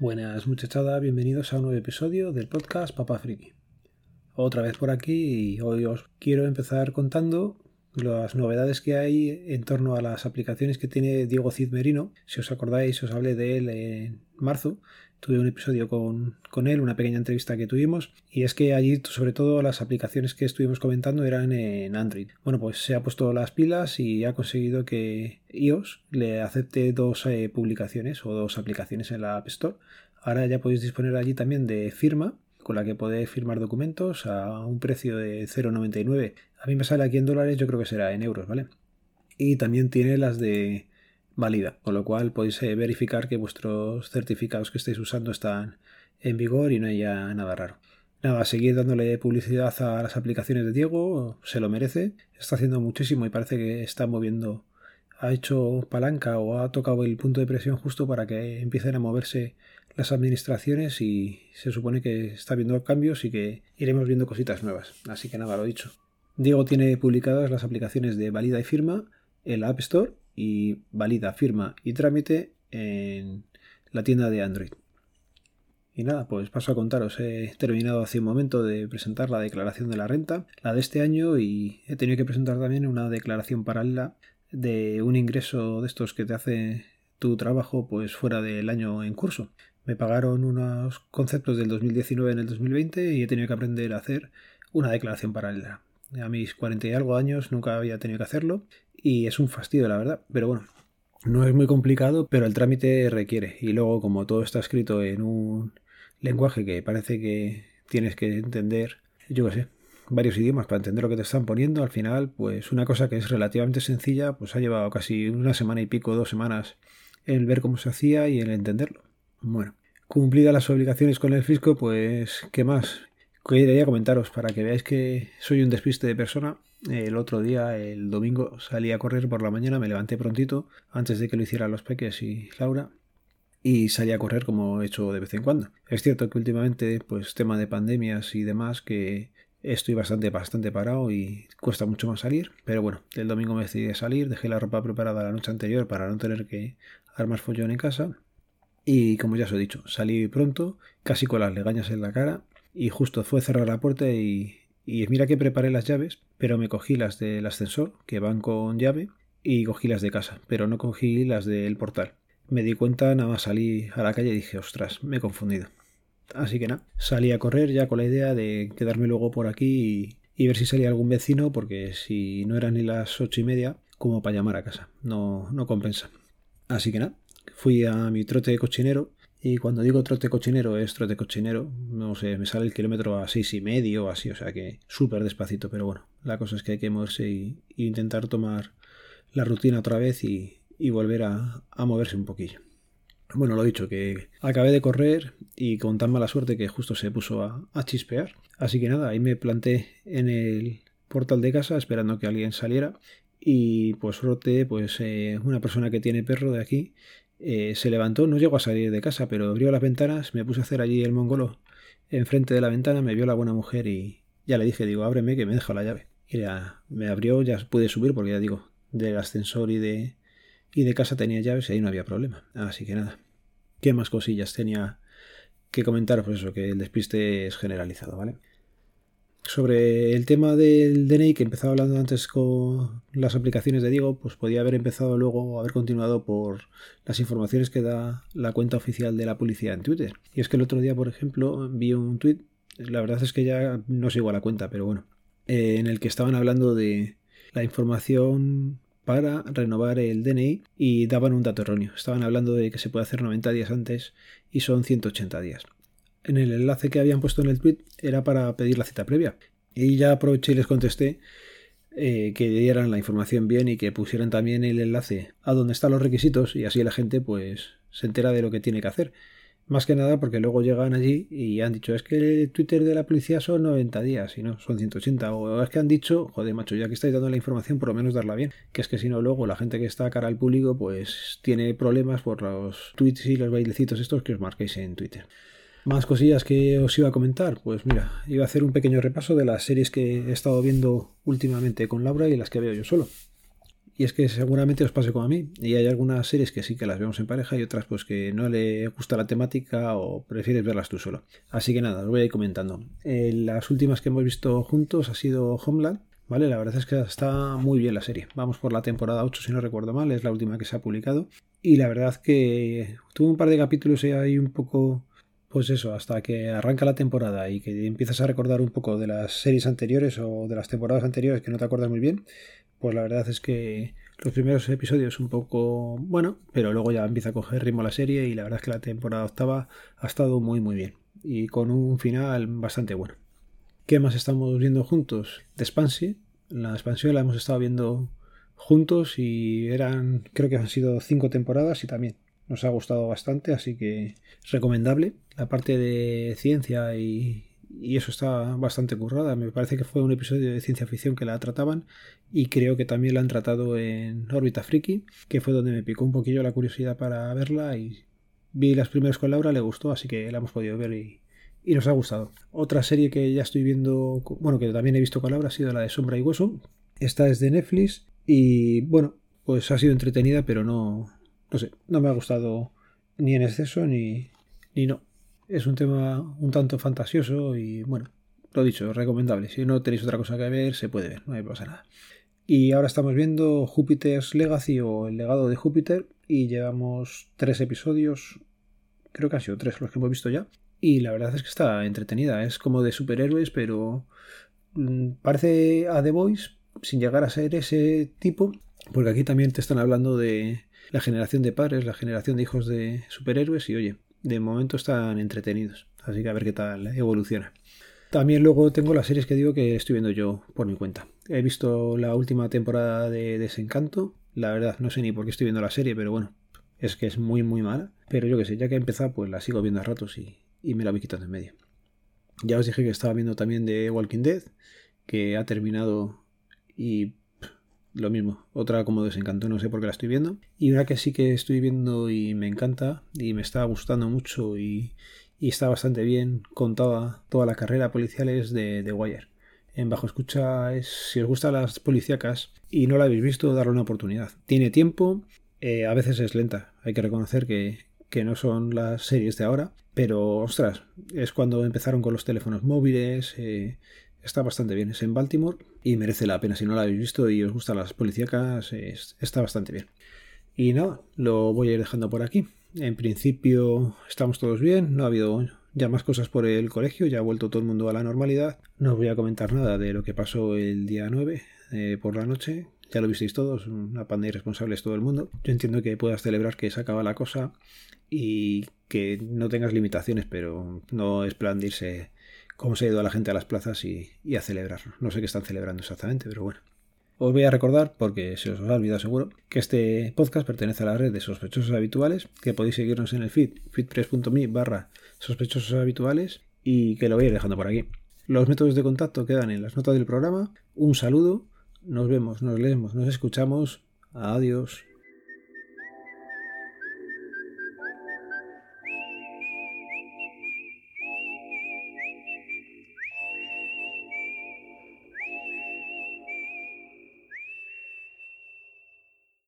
Buenas muchachada, bienvenidos a un nuevo episodio del podcast Papá Friki. Otra vez por aquí y hoy os quiero empezar contando las novedades que hay en torno a las aplicaciones que tiene Diego Cid Merino. Si os acordáis, os hablé de él en marzo. Tuve un episodio con, con, él, una pequeña entrevista que tuvimos, y es que allí, sobre todo, las aplicaciones que estuvimos comentando eran en Android. Bueno, pues se ha puesto las pilas y ha conseguido que iOS le acepte dos eh, publicaciones o dos aplicaciones en la App Store. Ahora ya podéis disponer allí también de firma, con la que podéis firmar documentos a un precio de 0,99. A mí me sale aquí en dólares, yo creo que será en euros, ¿vale? Y también tiene las de válida, con lo cual podéis eh, verificar que vuestros certificados que estéis usando están en vigor y no haya nada raro. Nada, seguir dándole publicidad a las aplicaciones de Diego, se lo merece, está haciendo muchísimo y parece que está moviendo, ha hecho palanca o ha tocado el punto de presión justo para que empiecen a moverse las administraciones y se supone que está viendo cambios y que iremos viendo cositas nuevas. Así que nada, lo dicho. Diego tiene publicadas las aplicaciones de valida y firma en la App Store y valida, firma y trámite en la tienda de Android. Y nada, pues paso a contaros. He terminado hace un momento de presentar la declaración de la renta, la de este año, y he tenido que presentar también una declaración paralela de un ingreso de estos que te hace tu trabajo pues fuera del año en curso. Me pagaron unos conceptos del 2019 en el 2020 y he tenido que aprender a hacer una declaración paralela. A mis 40 y algo años nunca había tenido que hacerlo y es un fastidio, la verdad. Pero bueno, no es muy complicado, pero el trámite requiere. Y luego, como todo está escrito en un lenguaje que parece que tienes que entender, yo qué sé, varios idiomas para entender lo que te están poniendo, al final, pues una cosa que es relativamente sencilla, pues ha llevado casi una semana y pico, dos semanas, el ver cómo se hacía y el entenderlo. Bueno, cumplidas las obligaciones con el fisco, pues, ¿qué más? Quería comentaros para que veáis que soy un despiste de persona. El otro día, el domingo, salí a correr por la mañana, me levanté prontito, antes de que lo hicieran los peques y Laura, y salí a correr como he hecho de vez en cuando. Es cierto que últimamente, pues tema de pandemias y demás, que estoy bastante, bastante parado y cuesta mucho más salir, pero bueno, el domingo me decidí a salir, dejé la ropa preparada la noche anterior para no tener que armar follón en casa. Y como ya os he dicho, salí pronto, casi con las legañas en la cara, y justo fue cerrar la puerta y, y mira que preparé las llaves, pero me cogí las del ascensor, que van con llave, y cogí las de casa, pero no cogí las del portal. Me di cuenta, nada más salí a la calle y dije, ostras, me he confundido. Así que nada, salí a correr ya con la idea de quedarme luego por aquí y, ver si salía algún vecino, porque si no eran ni las ocho y media, como para llamar a casa. No, no compensa. Así que nada, fui a mi trote cochinero y cuando digo trote cochinero es trote cochinero, no sé, me sale el kilómetro a seis y medio o así, o sea que súper despacito, pero bueno, la cosa es que hay que moverse y, intentar tomar la rutina otra vez y, volver a, moverse un poquillo. Bueno, lo dicho, que acabé de correr y con tan mala suerte que justo se puso a, chispear. Así que nada, ahí me planté en el portal de casa esperando que alguien saliera y pues rote pues eh, una persona que tiene perro de aquí eh, se levantó, no llegó a salir de casa, pero abrió las ventanas, me puse a hacer allí el mongolo enfrente de la ventana, me vio la buena mujer y ya le dije, digo, ábreme que me deja la llave. Y ya me abrió, ya pude subir porque ya digo, del ascensor y de, y de casa tenía llaves y ahí no había problema. Así que nada. ¿Qué más cosillas tenía que comentar? Pues eso, que el despiste es generalizado, ¿vale? Sobre el tema del DNI que empezaba hablando antes con las aplicaciones de Diego, pues podía haber empezado luego o haber continuado por las informaciones que da la cuenta oficial de la policía en Twitter. Y es que el otro día, por ejemplo, vi un tweet, la verdad es que ya no sigo a la cuenta, pero bueno, eh, en el que estaban hablando de la información para renovar el DNI y daban un dato erróneo. Estaban hablando de que se puede hacer 90 días antes y son 180 días en el enlace que habían puesto en el tweet era para pedir la cita previa. Y ya aproveché y les contesté eh, que dieran la información bien y que pusieran también el enlace a donde están los requisitos y así la gente pues se entera de lo que tiene que hacer. Más que nada porque luego llegan allí y han dicho es que el Twitter de la policía son 90 días y no, son 180. O es que han dicho, joder macho, ya que estáis dando la información por lo menos darla bien. Que es que si no luego la gente que está cara al público pues tiene problemas por los tweets y los bailecitos estos que os marquéis en Twitter. Más cosillas que os iba a comentar. Pues mira, iba a hacer un pequeño repaso de las series que he estado viendo últimamente con Laura y las que veo yo solo. Y es que seguramente os pase como a mí. Y hay algunas series que sí que las vemos en pareja y otras pues que no le gusta la temática o prefieres verlas tú solo. Así que nada, os voy a ir comentando. Eh, las últimas que hemos visto juntos ha sido Homeland. Vale, la verdad es que está muy bien la serie. Vamos por la temporada 8 si no recuerdo mal, es la última que se ha publicado. Y la verdad que tuvo un par de capítulos ahí un poco pues eso, hasta que arranca la temporada y que empiezas a recordar un poco de las series anteriores o de las temporadas anteriores que no te acuerdas muy bien, pues la verdad es que los primeros episodios un poco bueno, pero luego ya empieza a coger ritmo la serie y la verdad es que la temporada octava ha estado muy muy bien y con un final bastante bueno. ¿Qué más estamos viendo juntos? The Expanse. La expansión la hemos estado viendo juntos y eran, creo que han sido cinco temporadas y también nos ha gustado bastante, así que recomendable. La parte de ciencia y, eso está bastante currada. Me parece que fue un episodio de ciencia ficción que la trataban y creo que también la han tratado en Órbita Friki, que fue donde me picó un poquillo la curiosidad para verla y vi las primeras con Laura, le gustó, así que la hemos podido ver y, y nos ha gustado. Otra serie que ya estoy viendo, bueno, que también he visto con Laura ha sido la de Sombra y Hueso. Esta es de Netflix y bueno, pues ha sido entretenida, pero no, no sé, no me ha gustado ni en exceso ni, ni no. Es un tema un tanto fantasioso y bueno, lo dicho, recomendable. Si no tenéis otra cosa que ver, se puede ver, no me pasa nada. Y ahora estamos viendo Júpiter's Legacy o El legado de Júpiter y llevamos tres episodios, creo que han sido tres los que hemos visto ya. Y la verdad es que está entretenida, es como de superhéroes, pero mm, parece a The Voice sin llegar a ser ese tipo, porque aquí también te están hablando de, la generación de padres, la generación de hijos de superhéroes y oye, de momento están entretenidos. Así que a ver qué tal evoluciona. También luego tengo las series que digo que estoy viendo yo por mi cuenta. He visto la última temporada de Desencanto. La verdad, no sé ni por qué estoy viendo la serie, pero bueno, es que es muy muy mala. Pero yo que sé, ya que he empezado, pues la sigo viendo a ratos y, y me la voy quitando en medio. Ya os dije que estaba viendo también de Walking Dead, que ha terminado y lo mismo, otra como desencantó, no sé por qué la estoy viendo. Y una que sí que estoy viendo y me encanta y me está gustando mucho y, está bastante bien contada toda la carrera policial es de The Wire. En Bajo Escucha es, si os gustan las policíacas y no la habéis visto, darle una oportunidad. Tiene tiempo, eh, a veces es lenta, hay que reconocer que, que no son las series de ahora, pero ostras, es cuando empezaron con los teléfonos móviles, eh, está bastante bien. Es en Baltimore y merece la pena. Si no la habéis visto y os gustan las policíacas, está bastante bien. Y nada, lo voy a ir dejando por aquí. En principio estamos todos bien, no ha habido ya más cosas por el colegio, ya ha vuelto todo el mundo a la normalidad. No os voy a comentar nada de lo que pasó el día 9 eh, por la noche. Ya lo visteis todos, una panda de irresponsables todo el mundo. Yo entiendo que puedas celebrar que se acaba la cosa y que no tengas limitaciones, pero no es plan de irse cómo se ha ido la gente a las plazas y, a celebrarlo. No sé qué están celebrando exactamente, pero bueno. Os voy a recordar, porque se os ha olvidado seguro, que este podcast pertenece a la red de sospechosos habituales, que podéis seguirnos en el feed, feedpress.me barra sospechosos habituales, y que lo voy a ir dejando por aquí. Los métodos de contacto quedan en las notas del programa. Un saludo, nos vemos, nos leemos, nos escuchamos. Adiós.